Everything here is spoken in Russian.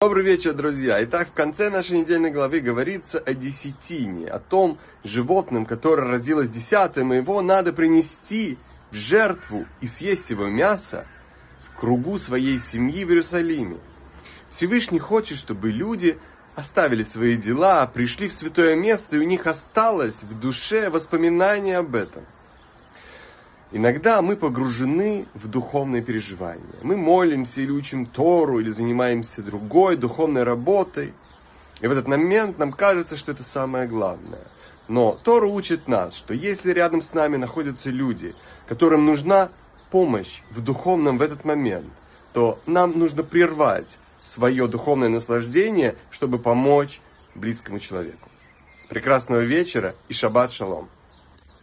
Добрый вечер, друзья! Итак, в конце нашей недельной главы говорится о десятине, о том животном, которое родилось десятым, и его надо принести в жертву и съесть его мясо в кругу своей семьи в Иерусалиме. Всевышний хочет, чтобы люди оставили свои дела, пришли в святое место, и у них осталось в душе воспоминание об этом – Иногда мы погружены в духовные переживания. Мы молимся или учим Тору, или занимаемся другой духовной работой. И в этот момент нам кажется, что это самое главное. Но Тора учит нас, что если рядом с нами находятся люди, которым нужна помощь в духовном в этот момент, то нам нужно прервать свое духовное наслаждение, чтобы помочь близкому человеку. Прекрасного вечера и шаббат шалом.